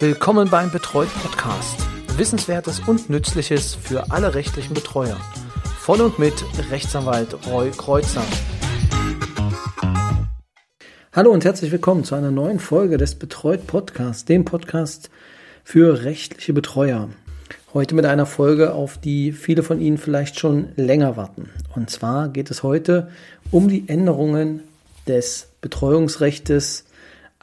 Willkommen beim Betreut Podcast. Wissenswertes und Nützliches für alle rechtlichen Betreuer. Von und mit Rechtsanwalt Roy Kreuzer. Hallo und herzlich willkommen zu einer neuen Folge des Betreut Podcasts, dem Podcast für rechtliche Betreuer. Heute mit einer Folge, auf die viele von Ihnen vielleicht schon länger warten. Und zwar geht es heute um die Änderungen des Betreuungsrechtes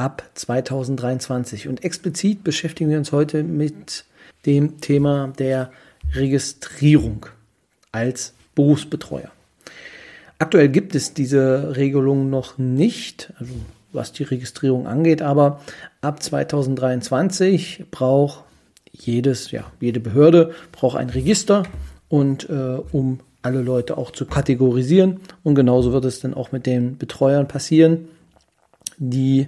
ab 2023. Und explizit beschäftigen wir uns heute mit dem Thema der Registrierung als Berufsbetreuer. Aktuell gibt es diese Regelung noch nicht, also was die Registrierung angeht, aber ab 2023 braucht jedes, ja, jede Behörde braucht ein Register und äh, um alle Leute auch zu kategorisieren und genauso wird es dann auch mit den Betreuern passieren, die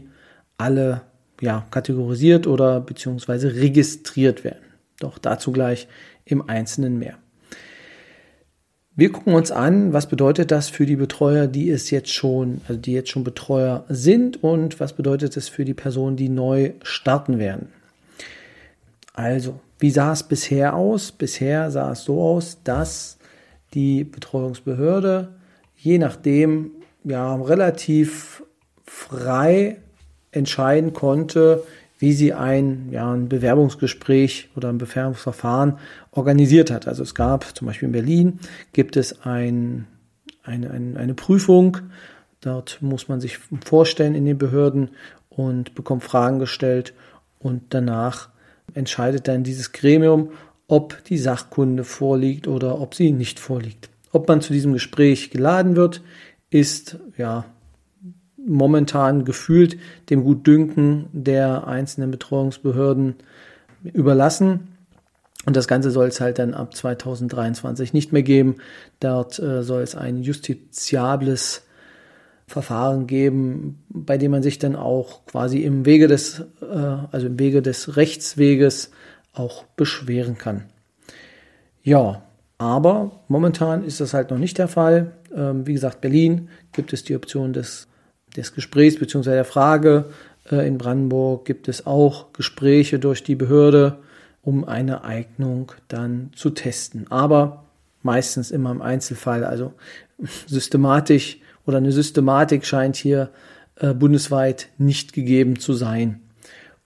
alle ja, kategorisiert oder beziehungsweise registriert werden. Doch dazu gleich im Einzelnen mehr. Wir gucken uns an, was bedeutet das für die Betreuer, die es jetzt schon, also die jetzt schon Betreuer sind und was bedeutet es für die Personen, die neu starten werden. Also, wie sah es bisher aus? Bisher sah es so aus, dass die Betreuungsbehörde je nachdem ja relativ frei entscheiden konnte, wie sie ein, ja, ein Bewerbungsgespräch oder ein Bewerbungsverfahren organisiert hat. Also es gab zum Beispiel in Berlin gibt es ein, eine, eine, eine Prüfung. Dort muss man sich vorstellen in den Behörden und bekommt Fragen gestellt und danach entscheidet dann dieses Gremium, ob die Sachkunde vorliegt oder ob sie nicht vorliegt. Ob man zu diesem Gespräch geladen wird, ist ja momentan gefühlt dem Gutdünken der einzelnen Betreuungsbehörden überlassen. Und das Ganze soll es halt dann ab 2023 nicht mehr geben. Dort äh, soll es ein justiziables Verfahren geben, bei dem man sich dann auch quasi im Wege des, äh, also im Wege des Rechtsweges auch beschweren kann. Ja, aber momentan ist das halt noch nicht der Fall. Ähm, wie gesagt, Berlin gibt es die Option des des Gesprächs bzw. der Frage äh, in Brandenburg gibt es auch Gespräche durch die Behörde, um eine Eignung dann zu testen. Aber meistens immer im Einzelfall. Also systematisch oder eine Systematik scheint hier äh, bundesweit nicht gegeben zu sein.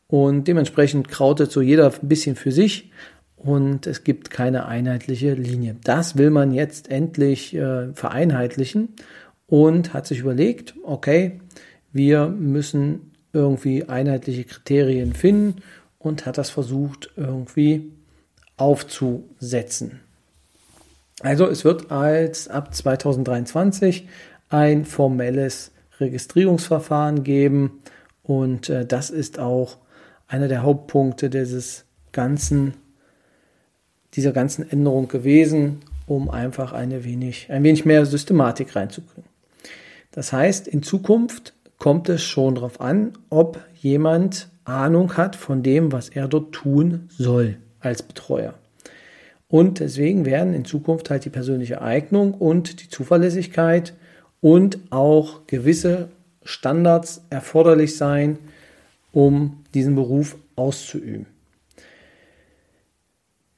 Und dementsprechend krautet so jeder ein bisschen für sich und es gibt keine einheitliche Linie. Das will man jetzt endlich äh, vereinheitlichen und hat sich überlegt, okay, wir müssen irgendwie einheitliche Kriterien finden und hat das versucht irgendwie aufzusetzen. Also es wird als ab 2023 ein formelles Registrierungsverfahren geben und äh, das ist auch einer der Hauptpunkte dieses ganzen dieser ganzen Änderung gewesen, um einfach eine wenig, ein wenig mehr Systematik reinzukriegen. Das heißt, in Zukunft kommt es schon darauf an, ob jemand Ahnung hat von dem, was er dort tun soll als Betreuer. Und deswegen werden in Zukunft halt die persönliche Eignung und die Zuverlässigkeit und auch gewisse Standards erforderlich sein, um diesen Beruf auszuüben.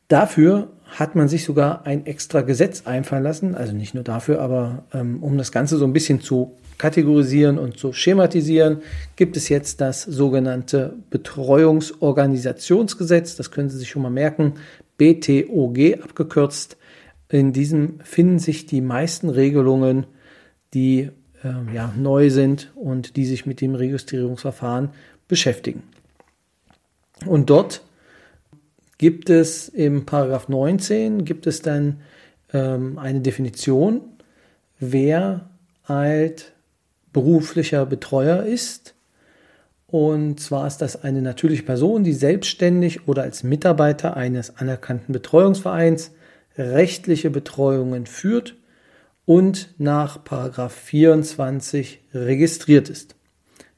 Dafür hat man sich sogar ein extra Gesetz einfallen lassen, also nicht nur dafür, aber ähm, um das Ganze so ein bisschen zu kategorisieren und zu schematisieren, gibt es jetzt das sogenannte Betreuungsorganisationsgesetz. Das können Sie sich schon mal merken, BTOG abgekürzt. In diesem finden sich die meisten Regelungen, die äh, ja, neu sind und die sich mit dem Registrierungsverfahren beschäftigen. Und dort gibt es im Paragraph 19 gibt es dann ähm, eine Definition, wer halt beruflicher Betreuer ist. Und zwar ist das eine natürliche Person, die selbstständig oder als Mitarbeiter eines anerkannten Betreuungsvereins rechtliche Betreuungen führt und nach Paragraph 24 registriert ist,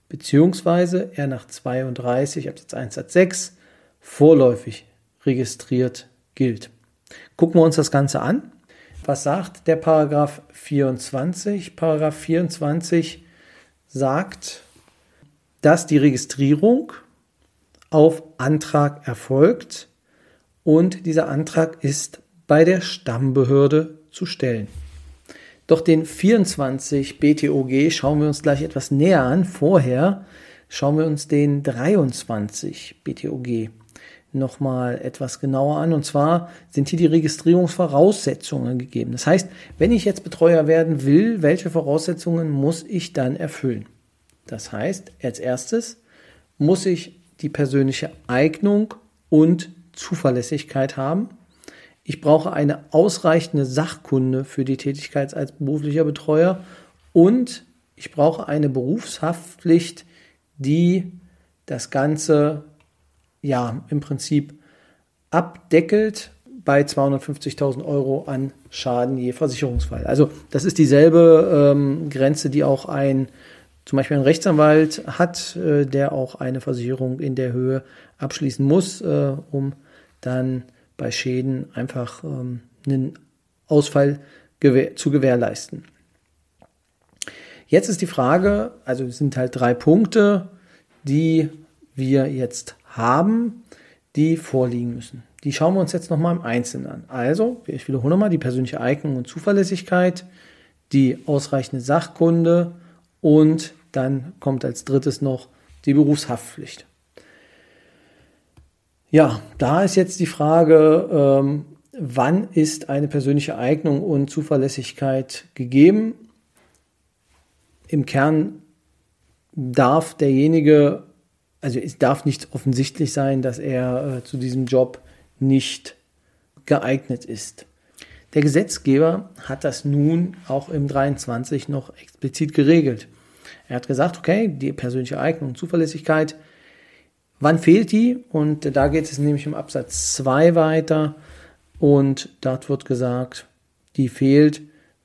beziehungsweise er nach 32 Absatz 1 Satz 6 vorläufig registriert gilt. Gucken wir uns das Ganze an. Was sagt der Paragraph 24? Paragraph 24 sagt, dass die Registrierung auf Antrag erfolgt und dieser Antrag ist bei der Stammbehörde zu stellen. Doch den 24 BTOG schauen wir uns gleich etwas näher an. Vorher schauen wir uns den 23 BTOG nochmal etwas genauer an. Und zwar sind hier die Registrierungsvoraussetzungen gegeben. Das heißt, wenn ich jetzt Betreuer werden will, welche Voraussetzungen muss ich dann erfüllen? Das heißt, als erstes muss ich die persönliche Eignung und Zuverlässigkeit haben. Ich brauche eine ausreichende Sachkunde für die Tätigkeit als beruflicher Betreuer und ich brauche eine Berufshaftpflicht, die das Ganze ja im Prinzip abdeckelt bei 250.000 Euro an Schaden je Versicherungsfall. Also das ist dieselbe ähm, Grenze, die auch ein zum Beispiel ein Rechtsanwalt hat, äh, der auch eine Versicherung in der Höhe abschließen muss, äh, um dann bei Schäden einfach ähm, einen Ausfall gewähr zu gewährleisten. Jetzt ist die Frage, also es sind halt drei Punkte, die wir jetzt haben, die vorliegen müssen. Die schauen wir uns jetzt nochmal im Einzelnen an. Also, ich wiederhole nochmal, die persönliche Eignung und Zuverlässigkeit, die ausreichende Sachkunde und dann kommt als drittes noch die Berufshaftpflicht. Ja, da ist jetzt die Frage, ähm, wann ist eine persönliche Eignung und Zuverlässigkeit gegeben? Im Kern darf derjenige also es darf nicht offensichtlich sein, dass er äh, zu diesem Job nicht geeignet ist. Der Gesetzgeber hat das nun auch im 23 noch explizit geregelt. Er hat gesagt, okay, die persönliche Eignung und Zuverlässigkeit, wann fehlt die? Und da geht es nämlich im Absatz 2 weiter und dort wird gesagt, die fehlt,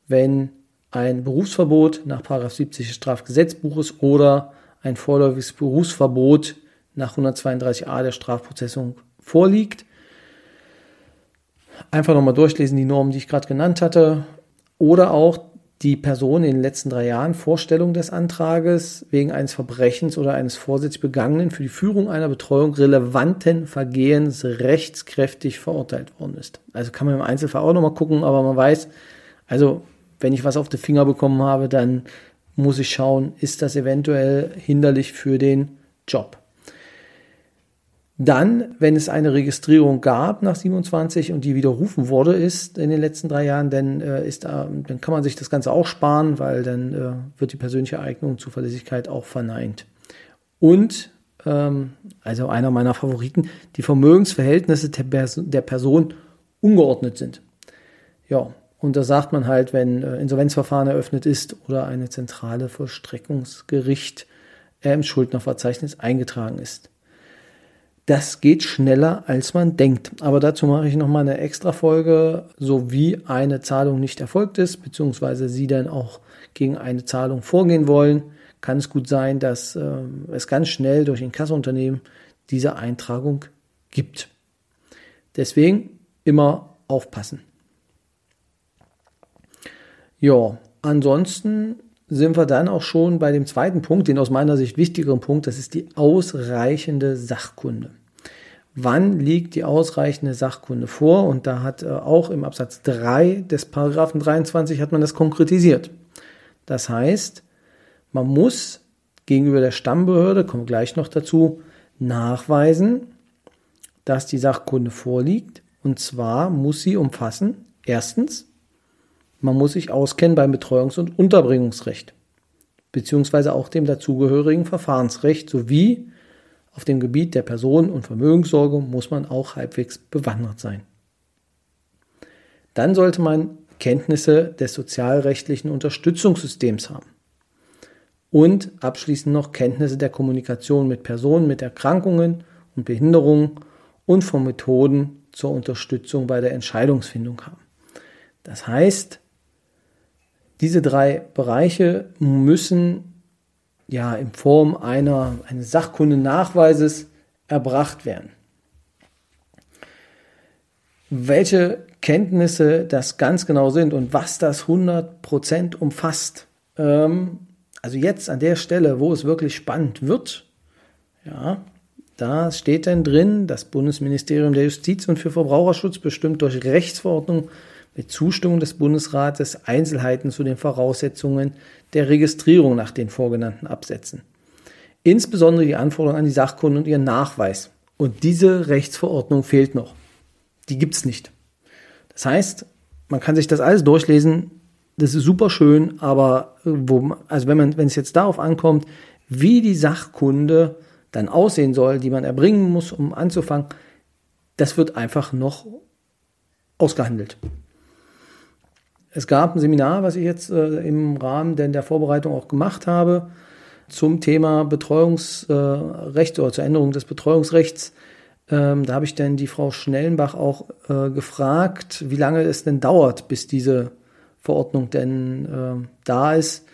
wenn ein Berufsverbot nach 70 des Strafgesetzbuches oder ein vorläufiges Berufsverbot nach 132a der Strafprozessung vorliegt. Einfach nochmal durchlesen, die Normen, die ich gerade genannt hatte. Oder auch die Person in den letzten drei Jahren Vorstellung des Antrages wegen eines Verbrechens oder eines vorsätzlich begangenen für die Führung einer Betreuung relevanten Vergehens rechtskräftig verurteilt worden ist. Also kann man im Einzelfall auch nochmal gucken, aber man weiß, also wenn ich was auf die Finger bekommen habe, dann muss ich schauen, ist das eventuell hinderlich für den Job. Dann, wenn es eine Registrierung gab nach 27 und die widerrufen wurde ist in den letzten drei Jahren, dann, äh, ist, äh, dann kann man sich das Ganze auch sparen, weil dann äh, wird die persönliche Eignung und Zuverlässigkeit auch verneint. Und, ähm, also einer meiner Favoriten, die Vermögensverhältnisse der, Pers der Person ungeordnet sind. Ja, und da sagt man halt, wenn äh, Insolvenzverfahren eröffnet ist oder eine zentrale Vollstreckungsgericht äh, im Schuldnerverzeichnis eingetragen ist. Das geht schneller, als man denkt. Aber dazu mache ich nochmal eine extra Folge, so wie eine Zahlung nicht erfolgt ist, beziehungsweise Sie dann auch gegen eine Zahlung vorgehen wollen, kann es gut sein, dass äh, es ganz schnell durch ein Kasseunternehmen diese Eintragung gibt. Deswegen immer aufpassen. Ja, ansonsten sind wir dann auch schon bei dem zweiten Punkt, den aus meiner Sicht wichtigeren Punkt, das ist die ausreichende Sachkunde. Wann liegt die ausreichende Sachkunde vor? Und da hat äh, auch im Absatz 3 des Paragraphen 23 hat man das konkretisiert. Das heißt, man muss gegenüber der Stammbehörde, kommen gleich noch dazu, nachweisen, dass die Sachkunde vorliegt. Und zwar muss sie umfassen, erstens, man muss sich auskennen beim Betreuungs- und Unterbringungsrecht, beziehungsweise auch dem dazugehörigen Verfahrensrecht sowie auf dem Gebiet der Personen- und Vermögenssorge muss man auch halbwegs bewandert sein. Dann sollte man Kenntnisse des sozialrechtlichen Unterstützungssystems haben. Und abschließend noch Kenntnisse der Kommunikation mit Personen mit Erkrankungen und Behinderungen und von Methoden zur Unterstützung bei der Entscheidungsfindung haben. Das heißt, diese drei Bereiche müssen ja in Form einer, eines Sachkundennachweises erbracht werden. Welche Kenntnisse das ganz genau sind und was das 100% umfasst. Ähm, also jetzt an der Stelle, wo es wirklich spannend wird, ja, Da steht dann drin, das Bundesministerium der Justiz und für Verbraucherschutz bestimmt durch Rechtsverordnung mit Zustimmung des Bundesrates Einzelheiten zu den Voraussetzungen der Registrierung nach den vorgenannten Absätzen. Insbesondere die Anforderungen an die Sachkunde und ihren Nachweis. Und diese Rechtsverordnung fehlt noch. Die gibt es nicht. Das heißt, man kann sich das alles durchlesen. Das ist super schön, aber wo, also wenn man, wenn es jetzt darauf ankommt, wie die Sachkunde dann aussehen soll, die man erbringen muss, um anzufangen, das wird einfach noch ausgehandelt. Es gab ein Seminar, was ich jetzt äh, im Rahmen der Vorbereitung auch gemacht habe, zum Thema Betreuungsrecht äh, oder zur Änderung des Betreuungsrechts. Ähm, da habe ich dann die Frau Schnellenbach auch äh, gefragt, wie lange es denn dauert, bis diese Verordnung denn äh, da ist.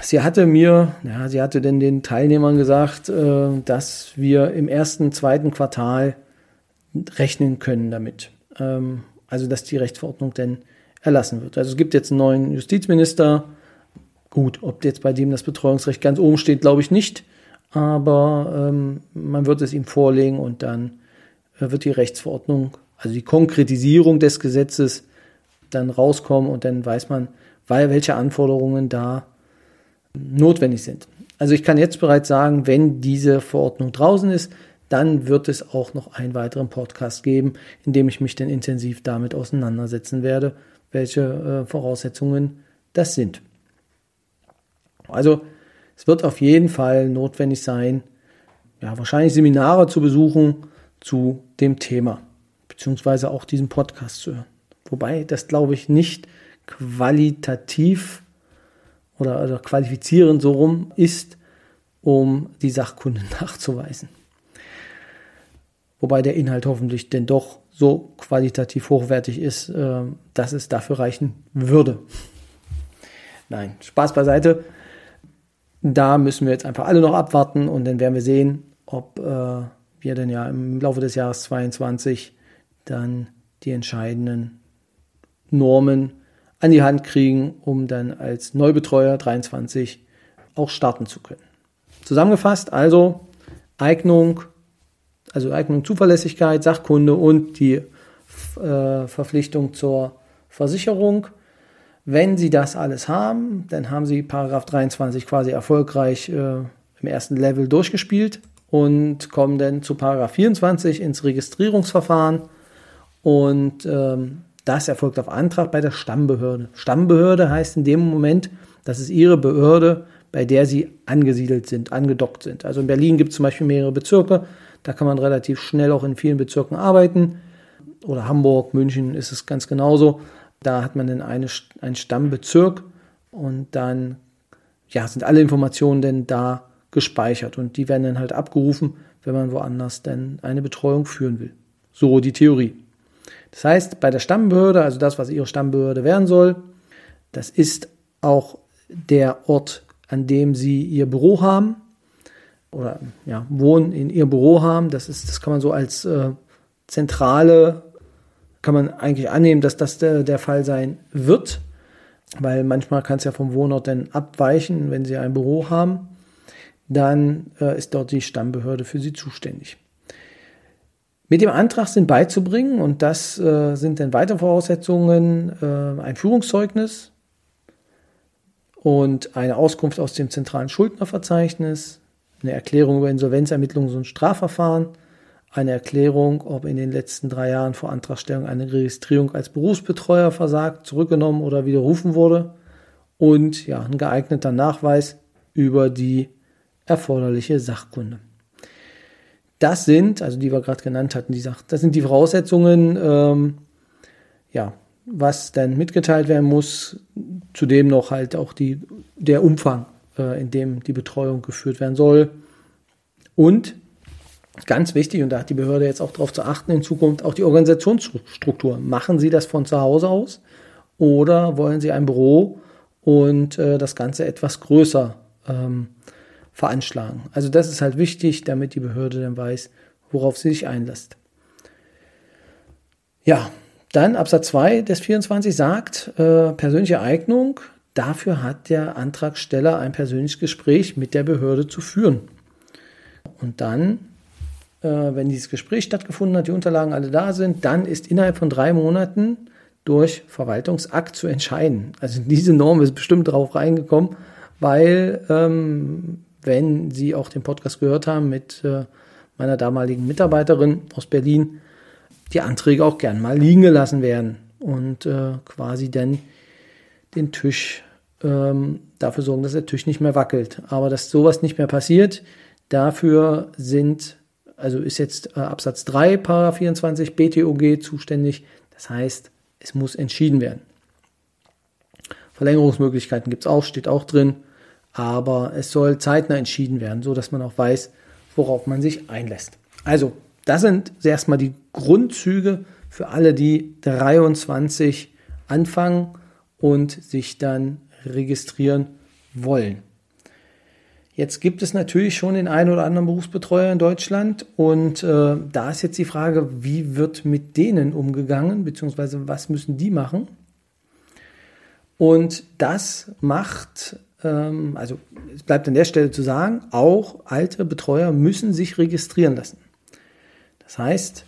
Sie hatte mir, ja, sie hatte denn den Teilnehmern gesagt, äh, dass wir im ersten, zweiten Quartal rechnen können damit. Ähm, also, dass die Rechtsverordnung denn erlassen wird. Also, es gibt jetzt einen neuen Justizminister. Gut, ob jetzt bei dem das Betreuungsrecht ganz oben steht, glaube ich nicht. Aber ähm, man wird es ihm vorlegen und dann äh, wird die Rechtsverordnung, also die Konkretisierung des Gesetzes, dann rauskommen und dann weiß man, weil welche Anforderungen da notwendig sind. Also ich kann jetzt bereits sagen, wenn diese Verordnung draußen ist, dann wird es auch noch einen weiteren Podcast geben, in dem ich mich dann intensiv damit auseinandersetzen werde, welche äh, Voraussetzungen das sind. Also es wird auf jeden Fall notwendig sein, ja, wahrscheinlich Seminare zu besuchen zu dem Thema, beziehungsweise auch diesen Podcast zu hören. Wobei das, glaube ich, nicht qualitativ oder, oder qualifizierend so rum ist, um die Sachkunde nachzuweisen. Wobei der Inhalt hoffentlich denn doch so qualitativ hochwertig ist, äh, dass es dafür reichen würde. Nein, Spaß beiseite. Da müssen wir jetzt einfach alle noch abwarten und dann werden wir sehen, ob äh, wir denn ja im Laufe des Jahres 22 dann die entscheidenden Normen an die Hand kriegen, um dann als Neubetreuer 23 auch starten zu können. Zusammengefasst also Eignung, also Eignung, Zuverlässigkeit, Sachkunde und die äh, Verpflichtung zur Versicherung. Wenn Sie das alles haben, dann haben Sie Paragraph 23 quasi erfolgreich äh, im ersten Level durchgespielt und kommen dann zu Paragraph 24 ins Registrierungsverfahren und ähm, das erfolgt auf Antrag bei der Stammbehörde. Stammbehörde heißt in dem Moment, das ist Ihre Behörde, bei der Sie angesiedelt sind, angedockt sind. Also in Berlin gibt es zum Beispiel mehrere Bezirke, da kann man relativ schnell auch in vielen Bezirken arbeiten. Oder Hamburg, München ist es ganz genauso. Da hat man dann eine, einen Stammbezirk und dann ja, sind alle Informationen denn da gespeichert und die werden dann halt abgerufen, wenn man woanders dann eine Betreuung führen will. So die Theorie. Das heißt, bei der Stammbehörde, also das, was Ihre Stammbehörde werden soll, das ist auch der Ort, an dem Sie Ihr Büro haben oder ja, wohnen in Ihr Büro haben. Das ist, das kann man so als äh, zentrale, kann man eigentlich annehmen, dass das der, der Fall sein wird, weil manchmal kann es ja vom Wohnort dann abweichen, wenn Sie ein Büro haben. Dann äh, ist dort die Stammbehörde für Sie zuständig. Mit dem Antrag sind beizubringen, und das äh, sind dann weitere Voraussetzungen, äh, ein Führungszeugnis und eine Auskunft aus dem zentralen Schuldnerverzeichnis, eine Erklärung über Insolvenzermittlungs- und Strafverfahren, eine Erklärung, ob in den letzten drei Jahren vor Antragstellung eine Registrierung als Berufsbetreuer versagt, zurückgenommen oder widerrufen wurde und ja, ein geeigneter Nachweis über die erforderliche Sachkunde. Das sind, also die wir gerade genannt hatten, die sagt, das sind die Voraussetzungen, ähm, ja, was dann mitgeteilt werden muss. Zudem noch halt auch die, der Umfang, äh, in dem die Betreuung geführt werden soll. Und ganz wichtig, und da hat die Behörde jetzt auch darauf zu achten, in Zukunft auch die Organisationsstruktur. Machen Sie das von zu Hause aus oder wollen Sie ein Büro und äh, das Ganze etwas größer ähm, veranschlagen. Also das ist halt wichtig, damit die Behörde dann weiß, worauf sie sich einlässt. Ja, dann Absatz 2 des 24 sagt, äh, persönliche Eignung, dafür hat der Antragsteller ein persönliches Gespräch mit der Behörde zu führen. Und dann, äh, wenn dieses Gespräch stattgefunden hat, die Unterlagen alle da sind, dann ist innerhalb von drei Monaten durch Verwaltungsakt zu entscheiden. Also diese Norm ist bestimmt drauf reingekommen, weil ähm, wenn Sie auch den Podcast gehört haben mit äh, meiner damaligen Mitarbeiterin aus Berlin, die Anträge auch gern mal liegen gelassen werden und äh, quasi dann den Tisch ähm, dafür sorgen, dass der Tisch nicht mehr wackelt. Aber dass sowas nicht mehr passiert, dafür sind, also ist jetzt äh, Absatz 3, Paragraph 24 BTOG zuständig. Das heißt, es muss entschieden werden. Verlängerungsmöglichkeiten gibt es auch, steht auch drin, aber es soll zeitnah entschieden werden, so dass man auch weiß, worauf man sich einlässt. Also, das sind erstmal die Grundzüge für alle, die 23 anfangen und sich dann registrieren wollen. Jetzt gibt es natürlich schon den einen oder anderen Berufsbetreuer in Deutschland und äh, da ist jetzt die Frage, wie wird mit denen umgegangen, beziehungsweise was müssen die machen? Und das macht, ähm, also es bleibt an der Stelle zu sagen, auch alte Betreuer müssen sich registrieren lassen. Das heißt,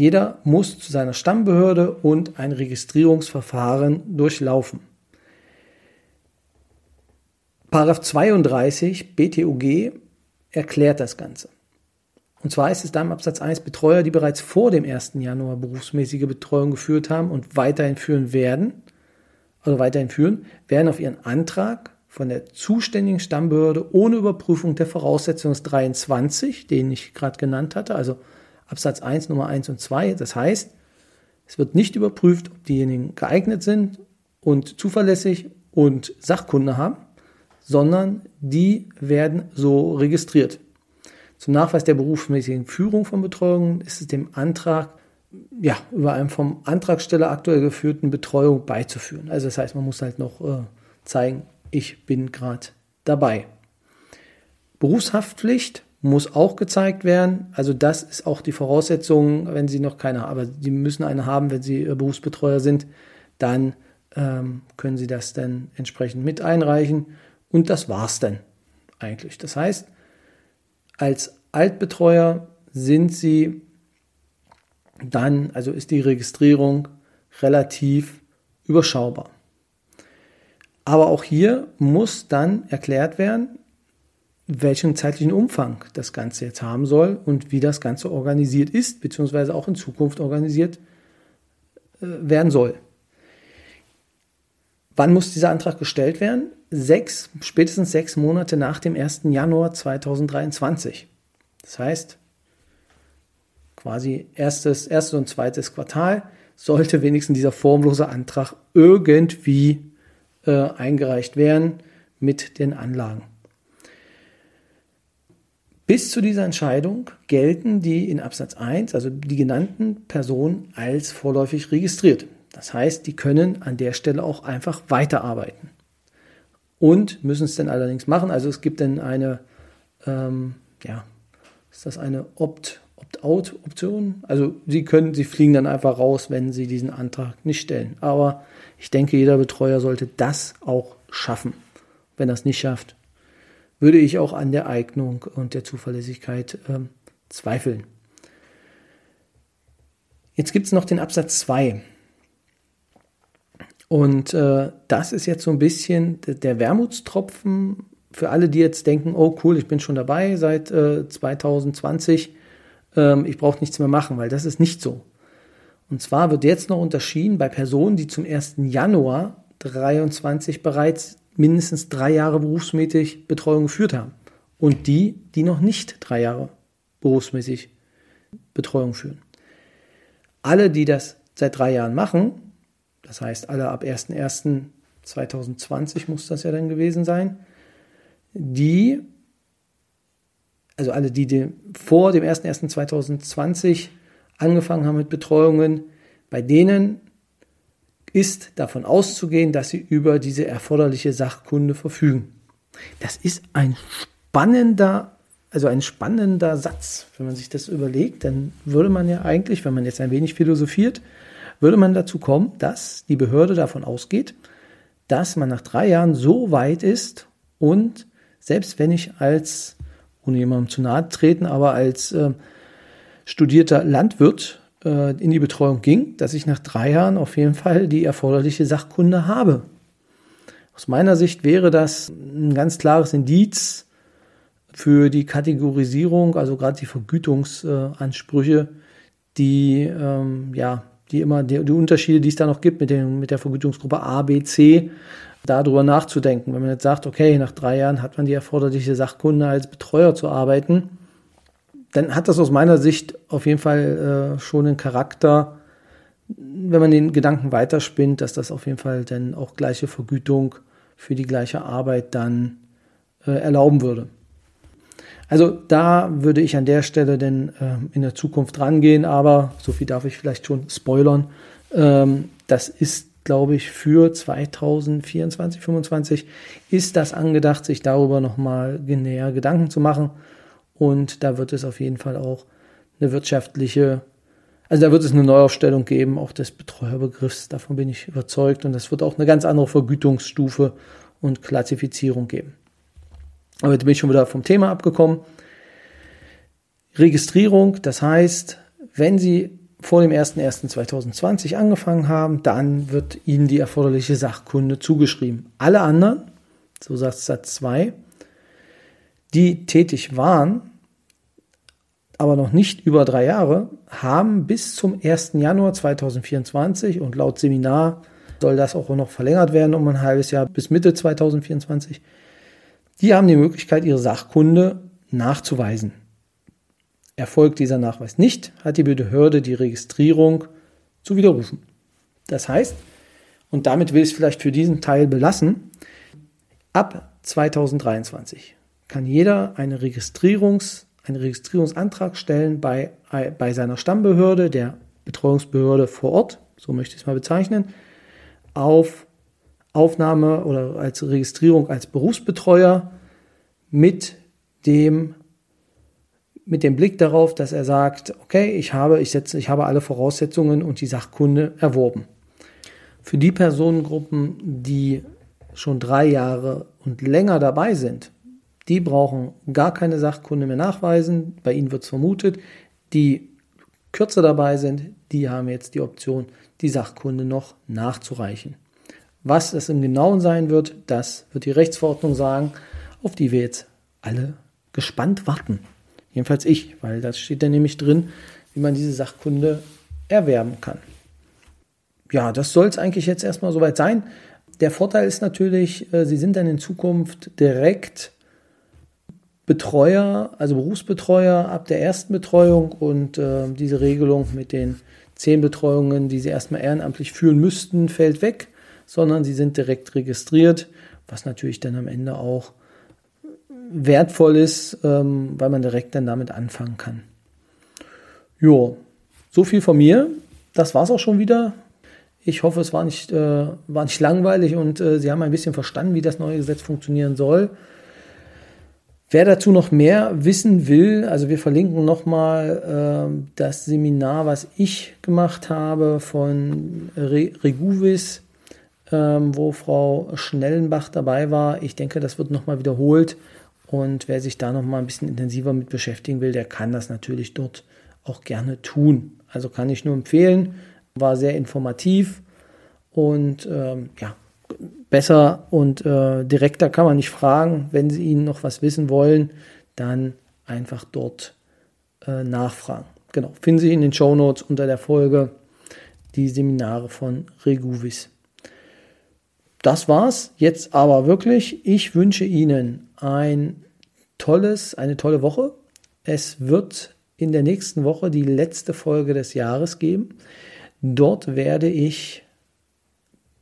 jeder muss zu seiner Stammbehörde und ein Registrierungsverfahren durchlaufen. Paragraph 32 BTUG erklärt das Ganze. Und zwar ist es da im Absatz 1 Betreuer, die bereits vor dem 1. Januar berufsmäßige Betreuung geführt haben und weiterhin führen werden, also weiterhin führen, werden auf ihren Antrag von der zuständigen Stammbehörde ohne Überprüfung der Voraussetzungen des 23, den ich gerade genannt hatte, also Absatz 1 Nummer 1 und 2. Das heißt, es wird nicht überprüft, ob diejenigen geeignet sind und zuverlässig und Sachkunde haben, sondern die werden so registriert. Zum Nachweis der berufsmäßigen Führung von Betreuungen ist es dem Antrag ja, über einen vom Antragsteller aktuell geführten Betreuung beizuführen. Also das heißt, man muss halt noch äh, zeigen, ich bin gerade dabei. Berufshaftpflicht muss auch gezeigt werden. Also das ist auch die Voraussetzung, wenn Sie noch keine haben. Aber Sie müssen eine haben, wenn Sie äh, Berufsbetreuer sind, dann ähm, können Sie das dann entsprechend mit einreichen. Und das war's dann eigentlich. Das heißt, als Altbetreuer sind Sie dann, also ist die Registrierung relativ überschaubar. Aber auch hier muss dann erklärt werden, welchen zeitlichen Umfang das Ganze jetzt haben soll und wie das Ganze organisiert ist, beziehungsweise auch in Zukunft organisiert äh, werden soll. Wann muss dieser Antrag gestellt werden? Sechs, spätestens sechs Monate nach dem 1. Januar 2023. Das heißt, quasi erstes, erstes und zweites Quartal sollte wenigstens dieser formlose Antrag irgendwie äh, eingereicht werden mit den Anlagen. Bis zu dieser Entscheidung gelten die in Absatz 1, also die genannten Personen, als vorläufig registriert. Das heißt, die können an der Stelle auch einfach weiterarbeiten. Und müssen es dann allerdings machen. Also es gibt dann eine, ähm, ja, ist das eine Opt- Opt-out-Option? Also Sie können, Sie fliegen dann einfach raus, wenn Sie diesen Antrag nicht stellen. Aber ich denke, jeder Betreuer sollte das auch schaffen. Wenn er es nicht schafft, würde ich auch an der Eignung und der Zuverlässigkeit ähm, zweifeln. Jetzt gibt es noch den Absatz 2. Und äh, das ist jetzt so ein bisschen der Wermutstropfen für alle, die jetzt denken, oh cool, ich bin schon dabei seit äh, 2020, ähm, ich brauche nichts mehr machen, weil das ist nicht so. Und zwar wird jetzt noch unterschieden bei Personen, die zum 1. Januar 23 bereits mindestens drei Jahre berufsmäßig Betreuung geführt haben und die, die noch nicht drei Jahre berufsmäßig Betreuung führen. Alle, die das seit drei Jahren machen, das heißt, alle ab 01.01.2020 muss das ja dann gewesen sein. Die, also alle, die, vor dem 01.01.2020 angefangen haben mit Betreuungen, bei denen ist davon auszugehen, dass sie über diese erforderliche Sachkunde verfügen. Das ist ein spannender, also ein spannender Satz. Wenn man sich das überlegt, dann würde man ja eigentlich, wenn man jetzt ein wenig philosophiert, würde man dazu kommen, dass die Behörde davon ausgeht, dass man nach drei Jahren so weit ist und selbst wenn ich als ohne jemandem zu nahe treten, aber als äh, studierter Landwirt äh, in die Betreuung ging, dass ich nach drei Jahren auf jeden Fall die erforderliche Sachkunde habe. Aus meiner Sicht wäre das ein ganz klares Indiz für die Kategorisierung, also gerade die Vergütungsansprüche, die ähm, ja, die immer die, die, Unterschiede, die es da noch gibt mit, den, mit der Vergütungsgruppe A, B, C, darüber nachzudenken. Wenn man jetzt sagt, okay, nach drei Jahren hat man die erforderliche Sachkunde als Betreuer zu arbeiten, dann hat das aus meiner Sicht auf jeden Fall äh, schon einen Charakter, wenn man den Gedanken weiterspinnt, dass das auf jeden Fall dann auch gleiche Vergütung für die gleiche Arbeit dann äh, erlauben würde. Also da würde ich an der Stelle denn äh, in der Zukunft rangehen, aber so viel darf ich vielleicht schon spoilern. Ähm, das ist, glaube ich, für 2024, 2025 ist das angedacht, sich darüber nochmal näher Gedanken zu machen. Und da wird es auf jeden Fall auch eine wirtschaftliche, also da wird es eine Neuaufstellung geben, auch des Betreuerbegriffs, davon bin ich überzeugt. Und das wird auch eine ganz andere Vergütungsstufe und Klassifizierung geben. Aber jetzt bin ich schon wieder vom Thema abgekommen. Registrierung, das heißt, wenn Sie vor dem 01.01.2020 angefangen haben, dann wird Ihnen die erforderliche Sachkunde zugeschrieben. Alle anderen, so sagt Satz 2, die tätig waren, aber noch nicht über drei Jahre, haben bis zum 1. Januar 2024 und laut Seminar soll das auch noch verlängert werden um ein halbes Jahr bis Mitte 2024 die haben die Möglichkeit, ihre Sachkunde nachzuweisen. Erfolgt dieser Nachweis nicht, hat die Behörde die Registrierung zu widerrufen. Das heißt, und damit will ich es vielleicht für diesen Teil belassen, ab 2023 kann jeder eine Registrierungs, einen Registrierungsantrag stellen bei, bei seiner Stammbehörde, der Betreuungsbehörde vor Ort, so möchte ich es mal bezeichnen, auf Aufnahme oder als Registrierung als Berufsbetreuer mit dem mit dem Blick darauf, dass er sagt, okay, ich habe, ich setze, ich habe alle Voraussetzungen und die Sachkunde erworben. Für die Personengruppen, die schon drei Jahre und länger dabei sind, die brauchen gar keine Sachkunde mehr nachweisen. Bei ihnen wird es vermutet. Die kürzer dabei sind, die haben jetzt die Option, die Sachkunde noch nachzureichen. Was es im Genauen sein wird, das wird die Rechtsverordnung sagen, auf die wir jetzt alle gespannt warten. Jedenfalls ich, weil das steht da nämlich drin, wie man diese Sachkunde erwerben kann. Ja, das soll es eigentlich jetzt erstmal soweit sein. Der Vorteil ist natürlich, äh, Sie sind dann in Zukunft direkt Betreuer, also Berufsbetreuer ab der ersten Betreuung und äh, diese Regelung mit den zehn Betreuungen, die Sie erstmal ehrenamtlich führen müssten, fällt weg sondern sie sind direkt registriert, was natürlich dann am Ende auch wertvoll ist, ähm, weil man direkt dann damit anfangen kann. Jo, so viel von mir. Das war es auch schon wieder. Ich hoffe, es war nicht, äh, war nicht langweilig und äh, Sie haben ein bisschen verstanden, wie das neue Gesetz funktionieren soll. Wer dazu noch mehr wissen will, also wir verlinken nochmal äh, das Seminar, was ich gemacht habe von Re Reguvis ähm, wo Frau Schnellenbach dabei war. Ich denke, das wird nochmal wiederholt. Und wer sich da nochmal ein bisschen intensiver mit beschäftigen will, der kann das natürlich dort auch gerne tun. Also kann ich nur empfehlen. War sehr informativ und ähm, ja, besser und äh, direkter kann man nicht fragen. Wenn Sie Ihnen noch was wissen wollen, dann einfach dort äh, nachfragen. Genau, finden Sie in den Show Notes unter der Folge die Seminare von Reguvis das war's jetzt aber wirklich. Ich wünsche Ihnen ein tolles, eine tolle Woche. Es wird in der nächsten Woche die letzte Folge des Jahres geben. Dort werde ich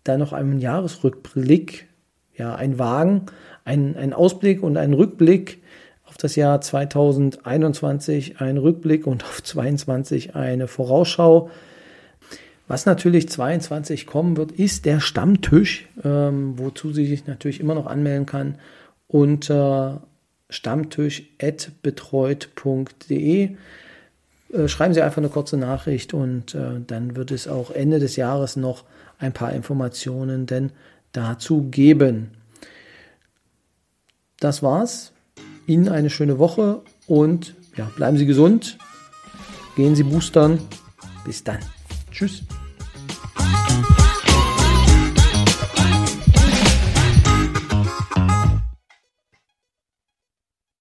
dann noch einen Jahresrückblick, ja, ein Wagen, einen, einen Ausblick und einen Rückblick auf das Jahr 2021, ein Rückblick und auf 2022 eine Vorausschau was natürlich 22 kommen wird, ist der Stammtisch, ähm, wozu Sie sich natürlich immer noch anmelden kann unter stammtisch.betreut.de. Äh, schreiben Sie einfach eine kurze Nachricht und äh, dann wird es auch Ende des Jahres noch ein paar Informationen denn dazu geben. Das war's. Ihnen eine schöne Woche und ja, bleiben Sie gesund, gehen Sie boostern. Bis dann. Tschüss.